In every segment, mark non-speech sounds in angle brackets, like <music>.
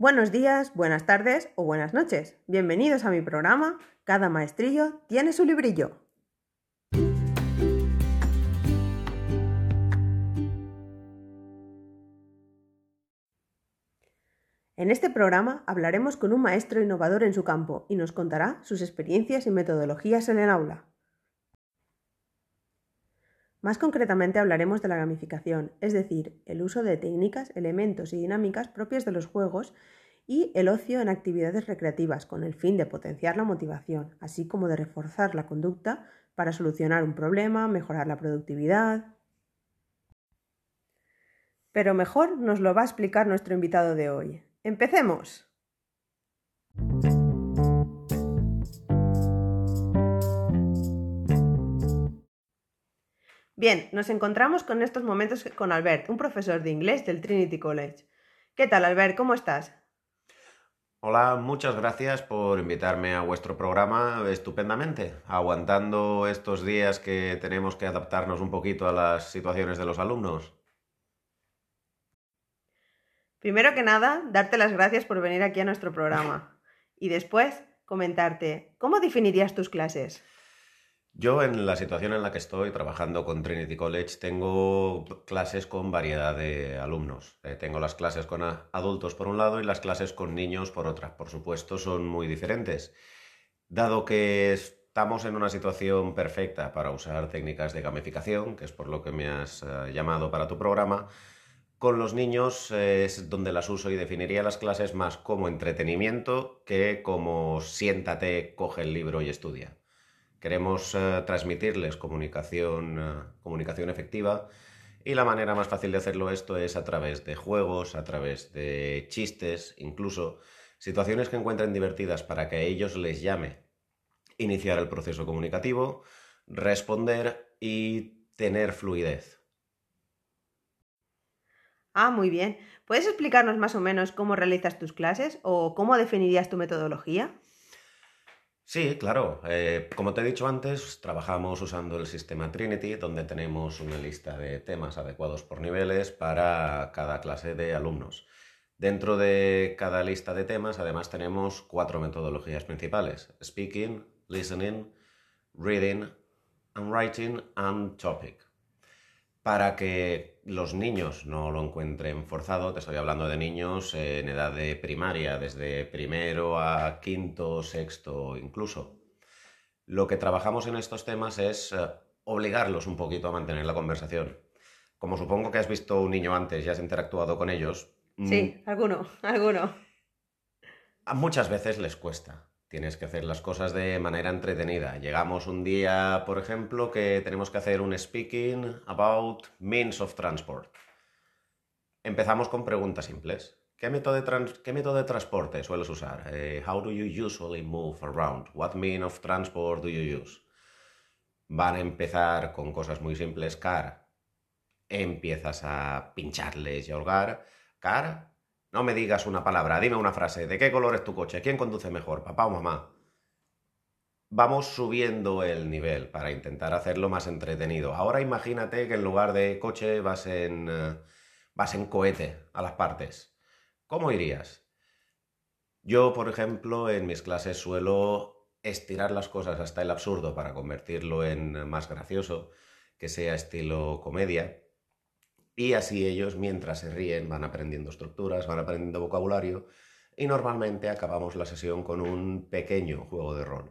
Buenos días, buenas tardes o buenas noches. Bienvenidos a mi programa Cada maestrillo tiene su librillo. En este programa hablaremos con un maestro innovador en su campo y nos contará sus experiencias y metodologías en el aula. Más concretamente hablaremos de la gamificación, es decir, el uso de técnicas, elementos y dinámicas propias de los juegos y el ocio en actividades recreativas con el fin de potenciar la motivación, así como de reforzar la conducta para solucionar un problema, mejorar la productividad. Pero mejor nos lo va a explicar nuestro invitado de hoy. ¡Empecemos! Bien, nos encontramos con estos momentos con Albert, un profesor de inglés del Trinity College. ¿Qué tal, Albert? ¿Cómo estás? Hola, muchas gracias por invitarme a vuestro programa estupendamente, aguantando estos días que tenemos que adaptarnos un poquito a las situaciones de los alumnos. Primero que nada, darte las gracias por venir aquí a nuestro programa y después comentarte, ¿cómo definirías tus clases? Yo en la situación en la que estoy trabajando con Trinity College tengo clases con variedad de alumnos. Eh, tengo las clases con adultos por un lado y las clases con niños por otra. Por supuesto son muy diferentes. Dado que estamos en una situación perfecta para usar técnicas de gamificación, que es por lo que me has eh, llamado para tu programa, con los niños eh, es donde las uso y definiría las clases más como entretenimiento que como siéntate, coge el libro y estudia. Queremos eh, transmitirles comunicación, eh, comunicación efectiva y la manera más fácil de hacerlo esto es a través de juegos, a través de chistes, incluso situaciones que encuentren divertidas para que a ellos les llame iniciar el proceso comunicativo, responder y tener fluidez. Ah, muy bien. ¿Puedes explicarnos más o menos cómo realizas tus clases o cómo definirías tu metodología? Sí, claro. Eh, como te he dicho antes, trabajamos usando el sistema Trinity, donde tenemos una lista de temas adecuados por niveles para cada clase de alumnos. Dentro de cada lista de temas, además, tenemos cuatro metodologías principales: speaking, listening, reading, and writing and topic para que los niños no lo encuentren forzado. Te estoy hablando de niños en edad de primaria, desde primero a quinto, sexto incluso. Lo que trabajamos en estos temas es eh, obligarlos un poquito a mantener la conversación. Como supongo que has visto un niño antes y has interactuado con ellos. Sí, mm, alguno, <laughs> alguno. Muchas veces les cuesta. Tienes que hacer las cosas de manera entretenida. Llegamos un día, por ejemplo, que tenemos que hacer un speaking about means of transport. Empezamos con preguntas simples. ¿Qué método de, transporte sueles usar? Eh, how do you usually move around? What mean of transport do you use? Van a empezar con cosas muy simples. Car. Empiezas a pincharles y a holgar. Car, no me digas una palabra, dime una frase. ¿De qué color es tu coche? ¿Quién conduce mejor, papá o mamá? Vamos subiendo el nivel para intentar hacerlo más entretenido. Ahora imagínate que en lugar de coche vas en, eh, vas en cohete a las partes. ¿Cómo irías? Yo, por ejemplo, en mis clases suelo estirar las cosas hasta el absurdo para convertirlo en más gracioso, que sea estilo comedia. Y así ellos, mientras se ríen, van aprendiendo estructuras, van aprendiendo vocabulario y normalmente acabamos la sesión con un pequeño juego de rol.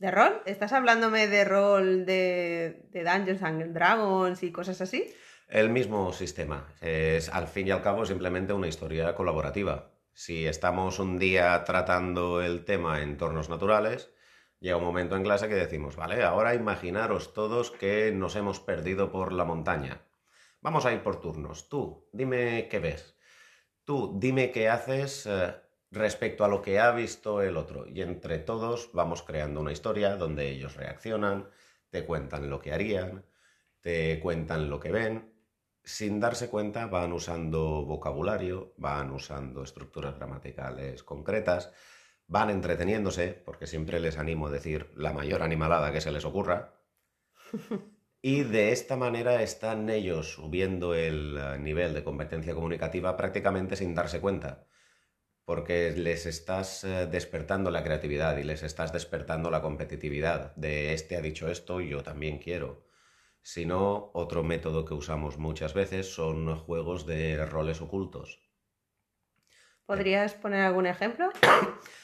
¿De rol? ¿Estás hablándome de rol de, de Dungeons and Dragons y cosas así? El mismo sistema. Es al fin y al cabo simplemente una historia colaborativa. Si estamos un día tratando el tema en entornos naturales, llega un momento en clase que decimos, vale, ahora imaginaros todos que nos hemos perdido por la montaña. Vamos a ir por turnos. Tú, dime qué ves. Tú, dime qué haces eh, respecto a lo que ha visto el otro. Y entre todos vamos creando una historia donde ellos reaccionan, te cuentan lo que harían, te cuentan lo que ven. Sin darse cuenta van usando vocabulario, van usando estructuras gramaticales concretas, van entreteniéndose, porque siempre les animo a decir la mayor animalada que se les ocurra. <laughs> Y de esta manera están ellos subiendo el eh, nivel de competencia comunicativa prácticamente sin darse cuenta. porque les estás eh, despertando la creatividad y les estás despertando la competitividad de este ha dicho esto, yo también quiero. Si no, otro método que usamos muchas veces son juegos de roles ocultos. ¿Podrías poner algún ejemplo? <coughs>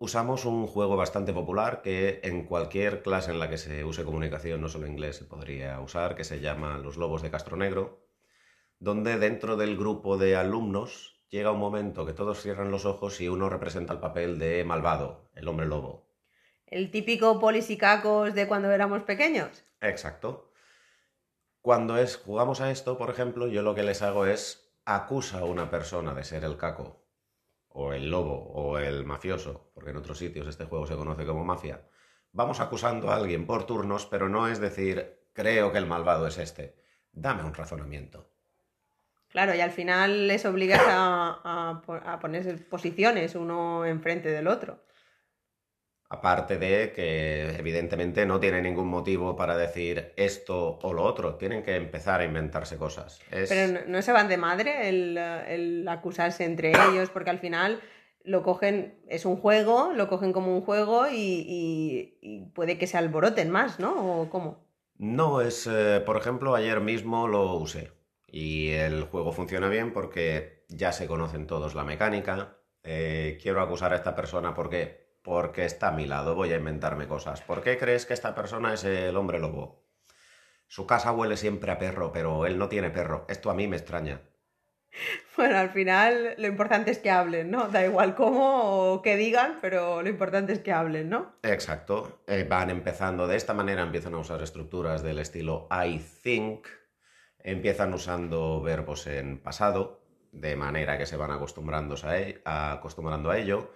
Usamos un juego bastante popular que en cualquier clase en la que se use comunicación, no solo inglés, se podría usar, que se llama Los Lobos de Castro Negro, donde dentro del grupo de alumnos llega un momento que todos cierran los ojos y uno representa el papel de malvado, el hombre lobo. El típico polisicacos de cuando éramos pequeños. Exacto. Cuando es, jugamos a esto, por ejemplo, yo lo que les hago es acusa a una persona de ser el caco o el lobo o el mafioso, porque en otros sitios este juego se conoce como mafia, vamos acusando a alguien por turnos, pero no es decir, creo que el malvado es este. Dame un razonamiento. Claro, y al final les obligas a, a, ponerse posiciones uno enfrente del otro. Aparte de que evidentemente no tiene ningún motivo para decir esto o lo otro, tienen que empezar a inventarse cosas. Pero no, se van de madre el, acusarse entre ellos, porque al final lo cogen, es un juego, lo cogen como un juego y, puede que se alboroten más, ¿no? ¿O cómo? No, es, eh, por ejemplo, ayer mismo lo usé y el juego funciona bien porque ya se conocen todos la mecánica. Eh, quiero acusar a esta persona porque porque está a mi lado, voy a inventarme cosas. ¿Por qué crees que esta persona es el hombre lobo? Su casa huele siempre a perro, pero él no tiene perro. Esto a mí me extraña. <laughs> Bueno, al final lo importante es que hablen, ¿no? Da igual cómo o qué digan, pero lo importante es que hablen, ¿no? Exacto. Eh, van empezando de esta manera, empiezan a usar estructuras del estilo I think, empiezan usando verbos en pasado, de manera que se van acostumbrando a, e, acostumbrando a ello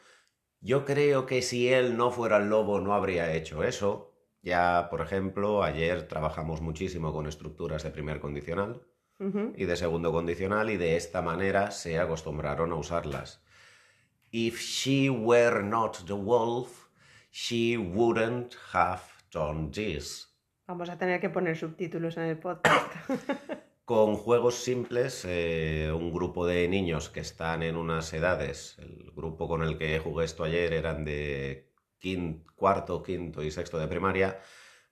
yo creo que si él no fuera el lobo no habría hecho eso. Ya, por ejemplo, ayer trabajamos muchísimo con estructuras de primer condicional y de segundo condicional y de esta manera se acostumbraron a usarlas. If she were not the wolf, she wouldn't have done this. Vamos a tener que poner subtítulos en el podcast. <coughs> con juegos simples, eh, un grupo de niños que están en unas edades, el grupo con el que jugué esto ayer eran de cuarto, quinto y sexto de primaria,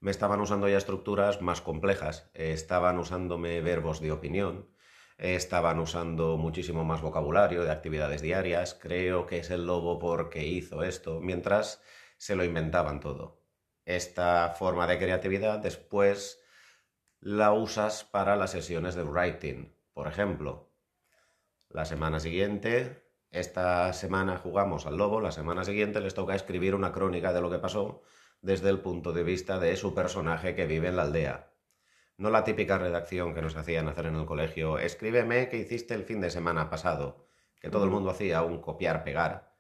me estaban usando ya estructuras más complejas, estaban usándome verbos de opinión, estaban usando muchísimo más vocabulario de actividades diarias, creo que es el lobo porque hizo esto, mientras se lo inventaban todo. Esta forma de creatividad después la usas para las sesiones de writing. Por ejemplo, la semana siguiente, esta semana jugamos al lobo, la semana siguiente les toca escribir una crónica de lo que pasó desde el punto de vista de su personaje que vive en la aldea. No la típica redacción que nos hacían hacer en el colegio, escríbeme qué hiciste el fin de semana pasado, que todo el mundo hacía un copiar-pegar.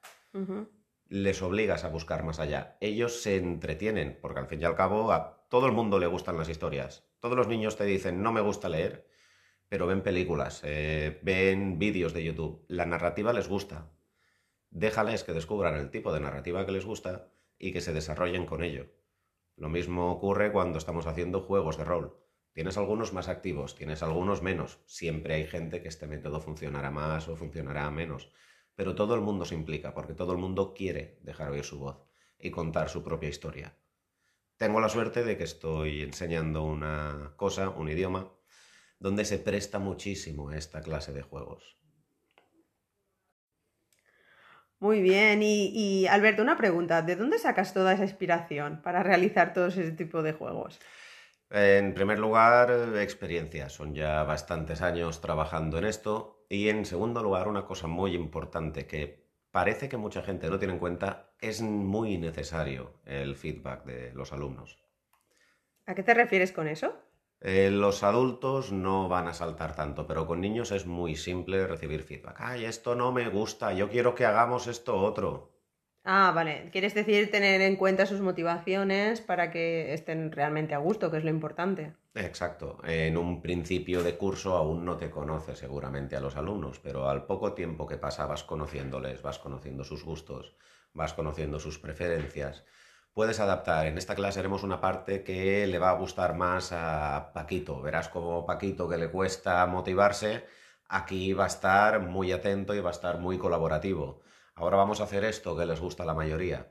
Les obligas a buscar más allá. Ellos se entretienen, porque al fin y al cabo a todo el mundo le gustan las historias. Todos los niños te dicen, no me gusta leer, pero ven películas, eh, ven vídeos de YouTube. La narrativa les gusta. Déjales que descubran el tipo de narrativa que les gusta y que se desarrollen con ello. Lo mismo ocurre cuando estamos haciendo juegos de rol. Tienes algunos más activos, tienes algunos menos. Siempre hay gente que este método funcionará más o funcionará menos. Pero todo el mundo se implica porque todo el mundo quiere dejar oír su voz y contar su propia historia. Tengo la suerte de que estoy enseñando una cosa, un idioma, donde se presta muchísimo esta clase de juegos. Muy bien, y, Alberto, una pregunta, ¿de dónde sacas toda esa inspiración para realizar todo ese tipo de juegos? En primer lugar, experiencia. Son ya bastantes años trabajando en esto. Y en segundo lugar, una cosa muy importante que parece que mucha gente no tiene en cuenta, es muy necesario el feedback de los alumnos. ¿A qué te refieres con eso? Eh, los adultos no van a saltar tanto, pero con niños es muy simple recibir feedback. Ay, esto no me gusta, yo quiero que hagamos esto otro. Ah, vale. Quieres decir tener en cuenta sus motivaciones para que estén realmente a gusto, que es lo importante. Exacto. En un principio de curso aún no te conoces seguramente a los alumnos, pero al poco tiempo que pasa vas conociéndoles, vas conociendo sus gustos, vas conociendo sus preferencias. Puedes adaptar. En esta clase haremos una parte que le va a gustar más a Paquito. Verás como Paquito que le cuesta motivarse, aquí va a estar muy atento y va a estar muy colaborativo ahora vamos a hacer esto que les gusta a la mayoría.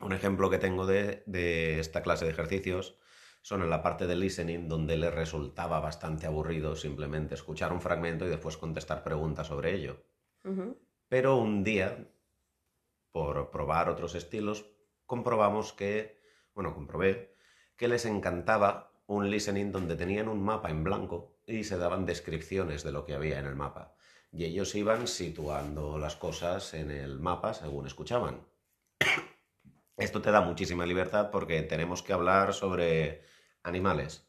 Un ejemplo que tengo de, de esta clase de ejercicios son en la parte de listening donde les resultaba bastante aburrido simplemente escuchar un fragmento y después contestar preguntas sobre ello. Pero un día, por probar otros estilos, comprobamos que, bueno, comprobé que les encantaba un listening donde tenían un mapa en blanco y se daban descripciones de lo que había en el mapa. Y ellos iban situando las cosas en el mapa según escuchaban. <coughs> Esto te da muchísima libertad porque tenemos que hablar sobre animales.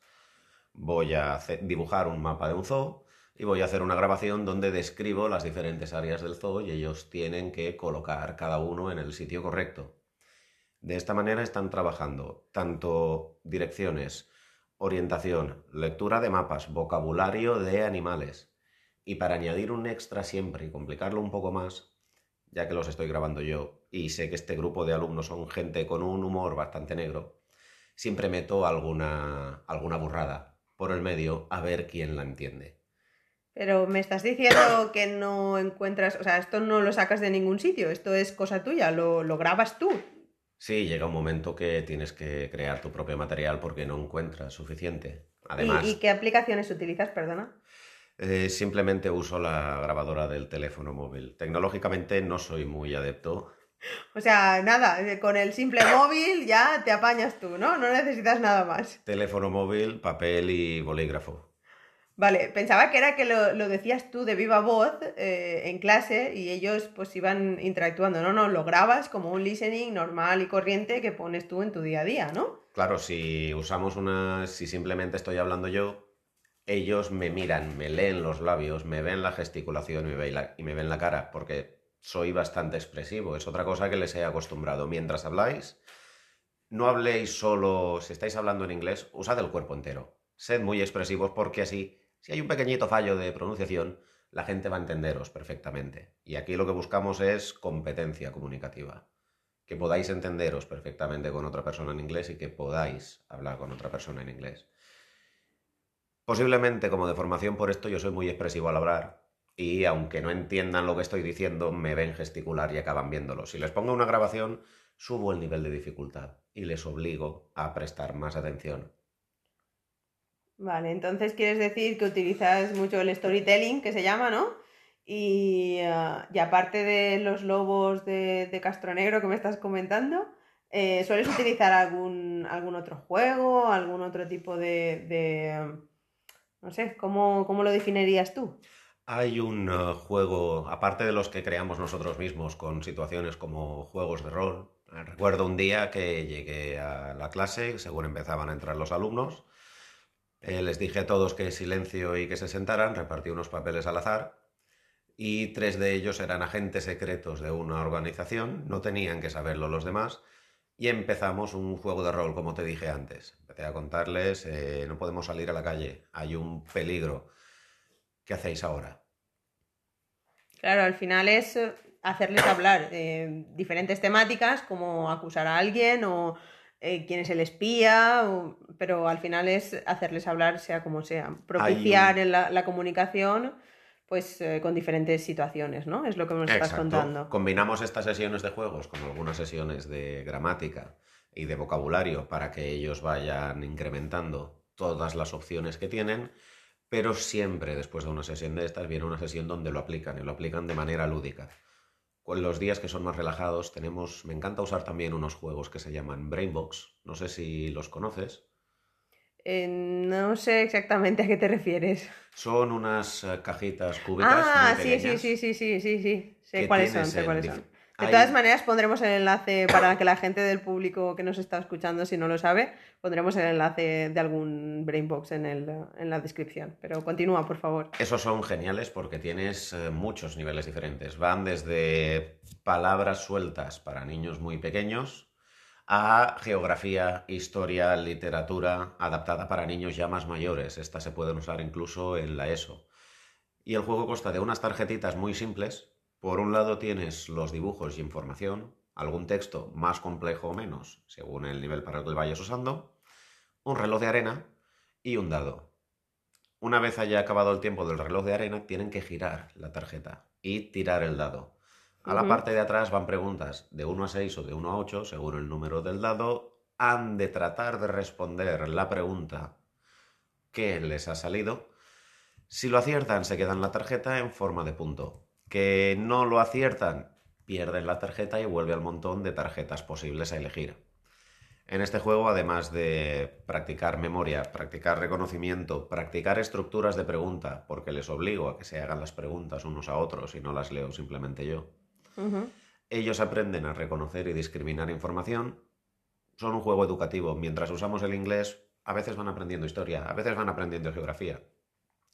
Voy a dibujar un mapa de un zoo y voy a hacer una grabación donde describo las diferentes áreas del zoo y ellos tienen que colocar cada uno en el sitio correcto. De esta manera están trabajando tanto direcciones, orientación, lectura de mapas, vocabulario de animales. Y para añadir un extra siempre y complicarlo un poco más, ya que los estoy grabando yo y sé que este grupo de alumnos son gente con un humor bastante negro, siempre meto alguna, alguna burrada por el medio a ver quién la entiende. Pero me estás diciendo <coughs> que no encuentras, o sea, esto no lo sacas de ningún sitio, esto es cosa tuya, lo, lo grabas tú. Sí, llega un momento que tienes que crear tu propio material porque no encuentras suficiente. ¿Y- Además, ¿Y, qué aplicaciones utilizas, perdona? Eh, simplemente uso la grabadora del teléfono móvil. Tecnológicamente no soy muy adepto. O sea, nada, eh, con el simple móvil ya te apañas tú, ¿no? No necesitas nada más. Teléfono móvil, papel y bolígrafo. Vale, pensaba que era que lo, lo decías tú de viva voz eh, en clase y ellos pues iban interactuando. No, no, lo grabas como un listening normal y corriente que pones tú en tu día a día, ¿no? Claro, si usamos una, si simplemente estoy hablando yo, ellos me miran, me leen los labios, me ven la gesticulación me ven la, y me ven la cara, porque soy bastante expresivo. Es otra cosa que les he acostumbrado. Mientras habláis, no habléis solo, si estáis hablando en inglés, usad el cuerpo entero. Sed muy expresivos porque así, si hay un pequeñito fallo de pronunciación, la gente va a entenderos perfectamente. Y aquí lo que buscamos es competencia comunicativa. Que podáis entenderos perfectamente con otra persona en inglés y que podáis hablar con otra persona en inglés. Posiblemente como de formación por esto yo soy muy expresivo al hablar y aunque no entiendan lo que estoy diciendo, me ven gesticular y acaban viéndolo. Si les pongo una grabación, subo el nivel de dificultad y les obligo a prestar más atención. Vale, entonces quieres decir que utilizas mucho el storytelling, que se llama, ¿no? Y, eh, y aparte de los lobos de, de Castro Negro que me estás comentando, eh, ¿sueles utilizar algún, algún otro juego, algún otro tipo de, no sé, ¿cómo, cómo lo definirías tú? Hay un eh, juego, aparte de los que creamos nosotros mismos con situaciones como juegos de rol. Recuerdo un día que llegué a la clase, según empezaban a entrar los alumnos, eh, les dije a todos que silencio y que se sentaran, repartí unos papeles al azar y tres de ellos eran agentes secretos de una organización, no tenían que saberlo los demás y empezamos un juego de rol, como te dije antes. A contarles, eh, no podemos salir a la calle, hay un peligro. ¿Qué hacéis ahora? Claro, al final es eh, hacerles hablar de diferentes temáticas, como acusar a alguien o eh, quién es el espía, o- pero al final es hacerles hablar sea como sea, propiciar la, la comunicación pues eh, con diferentes situaciones, ¿no? Es lo que nos estás contando. Combinamos estas sesiones de juegos con algunas sesiones de gramática y de vocabulario para que ellos vayan incrementando todas las opciones que tienen, pero siempre después de una sesión de estas viene una sesión donde lo aplican y lo aplican de manera lúdica. Con los días que son más relajados tenemos, me encanta usar también unos juegos que se llaman Brainbox, no sé si los conoces. Eh, no sé exactamente a qué te refieres. Son unas eh, cajitas cúbicas Ah, muy sí, sí, sí, sí, sí, sí, sí. Sé cuáles son, sé cuáles dif- De todas maneras, pondremos el enlace para que la gente del público que nos está escuchando, si no lo sabe, pondremos el enlace de algún Brainbox en, el, en la descripción. Pero continúa, por favor. Esos son geniales porque tienes eh, muchos niveles diferentes. Van desde palabras sueltas para niños muy pequeños a geografía, historia, literatura adaptada para niños ya más mayores. Estas se pueden usar incluso en la ESO. Y el juego consta de unas tarjetitas muy simples. Por un lado tienes los dibujos y información, algún texto más complejo o menos, según el nivel para el que vayas usando, un reloj de arena y un dado. Una vez haya acabado el tiempo del reloj de arena, tienen que girar la tarjeta y tirar el dado. A la parte de atrás van preguntas de 1 a 6 o de 1 a 8, según el número del dado. Han de tratar de responder la pregunta que les ha salido. Si lo aciertan, se quedan la tarjeta en forma de punto. Que no lo aciertan, pierden la tarjeta y vuelve al montón de tarjetas posibles a elegir. En este juego, además de practicar memoria, practicar reconocimiento, practicar estructuras de pregunta, porque les obligo a que se hagan las preguntas unos a otros y no las leo simplemente yo, ellos aprenden a reconocer y discriminar información. Son un juego educativo. Mientras usamos el inglés, a veces van aprendiendo historia, a veces van aprendiendo geografía,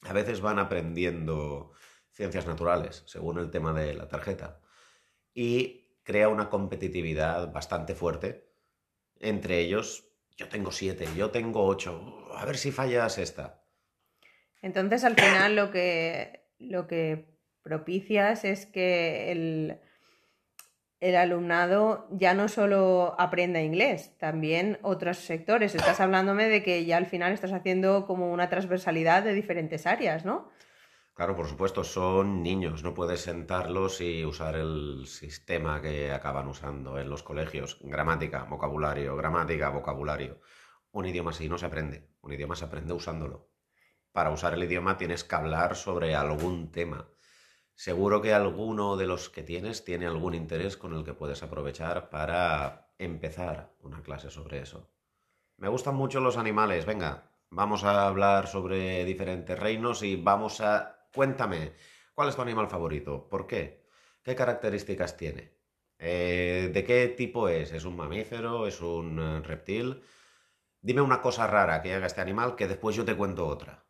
a veces van aprendiendo ciencias naturales, según el tema de la tarjeta. Y crea una competitividad bastante fuerte entre ellos, yo tengo siete, yo tengo ocho, a ver si fallas esta. Entonces, al final, lo que, lo que propicias es que el, el alumnado ya no solo aprenda inglés, también otros sectores. Estás hablándome de que ya al final estás haciendo como una transversalidad de diferentes áreas, ¿no? Claro, por supuesto, son niños, no puedes sentarlos y usar el sistema que acaban usando en los colegios. Gramática, vocabulario, gramática, vocabulario. Un idioma así no se aprende, un idioma se aprende usándolo. Para usar el idioma tienes que hablar sobre algún tema. Seguro que alguno de los que tienes tiene algún interés con el que puedes aprovechar para empezar una clase sobre eso. Me gustan mucho los animales, venga, vamos a hablar sobre diferentes reinos y vamos a Cuéntame, ¿cuál es tu animal favorito? ¿Por qué? ¿Qué características tiene? Eh, ¿De qué tipo es? ¿Es un mamífero? ¿Es un eh, reptil? Dime una cosa rara que haga este animal que después yo te cuento otra.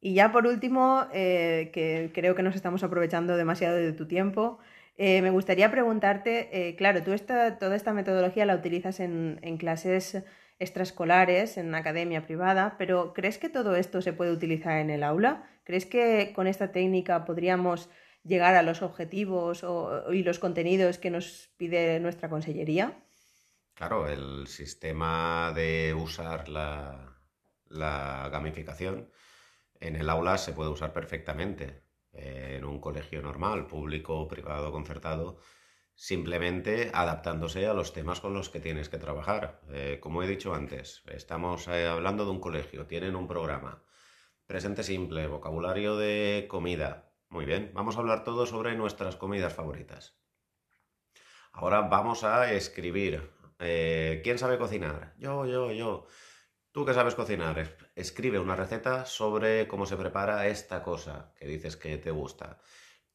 Y ya por último, eh, que creo que nos estamos aprovechando demasiado de tu tiempo, me gustaría preguntarte, claro, tú toda esta metodología la utilizas en clases extraescolares en una academia privada, pero ¿crees que todo esto se puede utilizar en el aula? ¿Crees que con esta técnica podríamos llegar a los objetivos y los contenidos que nos pide nuestra consellería? Claro, el sistema de usar la gamificación en el aula se puede usar perfectamente. En un colegio normal, público, privado, concertado, simplemente adaptándose a los temas con los que tienes que trabajar. Eh, como he dicho antes, estamos eh, hablando de un colegio, tienen un programa, presente simple, vocabulario de comida. Muy bien, vamos a hablar todo sobre nuestras comidas favoritas. Ahora vamos a escribir. Eh, ¿Quién sabe cocinar? Yo, yo, yo. Tú que sabes cocinar, escribe una receta sobre cómo se prepara esta cosa que dices que te gusta.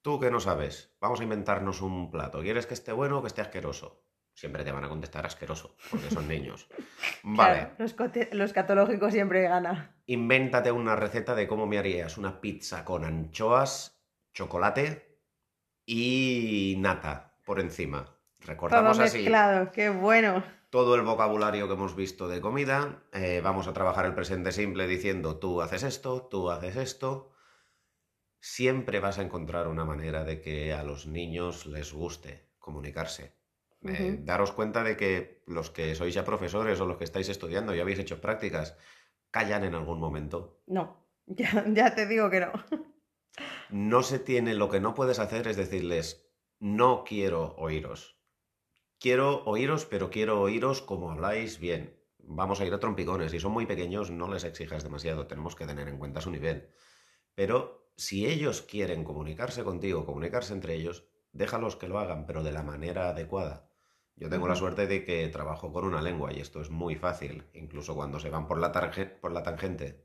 Tú que no sabes, vamos a inventarnos un plato. ¿Quieres que esté bueno o que esté asqueroso? Siempre te van a contestar asqueroso, porque son niños. <laughs> Vale. los, catológicos siempre ganan. Invéntate una receta de cómo me harías una pizza con anchoas, chocolate y nata por encima. Recordamos todo mezclado, así. qué bueno. Todo el vocabulario que hemos visto de comida. Eh, vamos a trabajar el presente simple diciendo tú haces esto, tú haces esto siempre vas a encontrar una manera de que a los niños les guste comunicarse. Eh, daros cuenta de que los que sois ya profesores o los que estáis estudiando y habéis hecho prácticas, callan en algún momento. No, <laughs> ya, ya te digo que no. no se tiene, lo que no puedes hacer es decirles, no quiero oíros. Quiero oíros, pero quiero oíros como habláis bien. Vamos a ir a trompicones. Si son muy pequeños, no les exijas demasiado. Tenemos que tener en cuenta su nivel. Pero si ellos quieren comunicarse contigo, comunicarse entre ellos, déjalos que lo hagan, pero de la manera adecuada. Yo tengo la suerte de que trabajo con una lengua y esto es muy fácil. Incluso cuando se van por la, por la tangente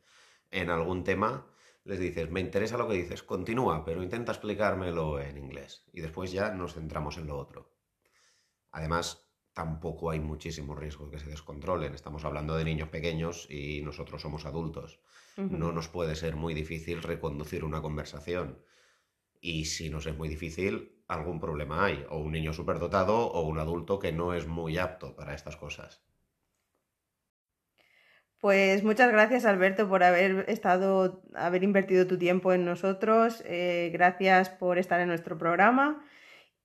en algún tema, les dices, me interesa lo que dices, continúa, pero intenta explicármelo en inglés. Y después ya nos centramos en lo otro. Además, tampoco hay muchísimo riesgo de que se descontrolen. Estamos hablando de niños pequeños y nosotros somos adultos no nos puede ser muy difícil reconducir una conversación. Y si nos es muy difícil, algún problema hay, o un niño superdotado o un adulto que no es muy apto para estas cosas. Pues muchas gracias Alberto por haber estado, haber invertido tu tiempo en nosotros. Eh, gracias por estar en nuestro programa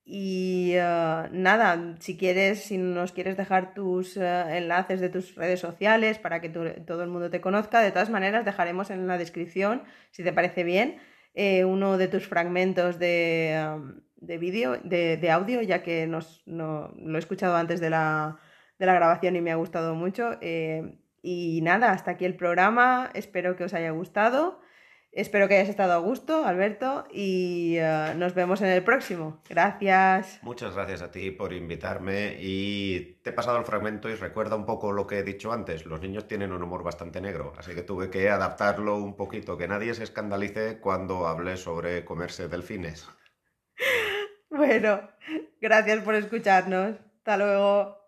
y eh, nada, si quieres, si nos quieres dejar tus eh, enlaces de tus redes sociales para que todo el mundo te conozca, de todas maneras dejaremos en la descripción, si te parece bien, eh, uno de tus fragmentos de, de vídeo, de, audio, ya que nos, no, lo he escuchado antes de la, de la grabación y me ha gustado mucho. Y nada, hasta aquí el programa. Espero que os haya gustado. Espero que hayas estado a gusto, Alberto, y eh, nos vemos en el próximo. Gracias. Muchas gracias a ti por invitarme y te he pasado el fragmento y recuerda un poco lo que he dicho antes. Los niños tienen un humor bastante negro, así que tuve que adaptarlo un poquito, que nadie se escandalice cuando hable sobre comerse delfines. <laughs> Bueno, gracias por escucharnos. Hasta luego.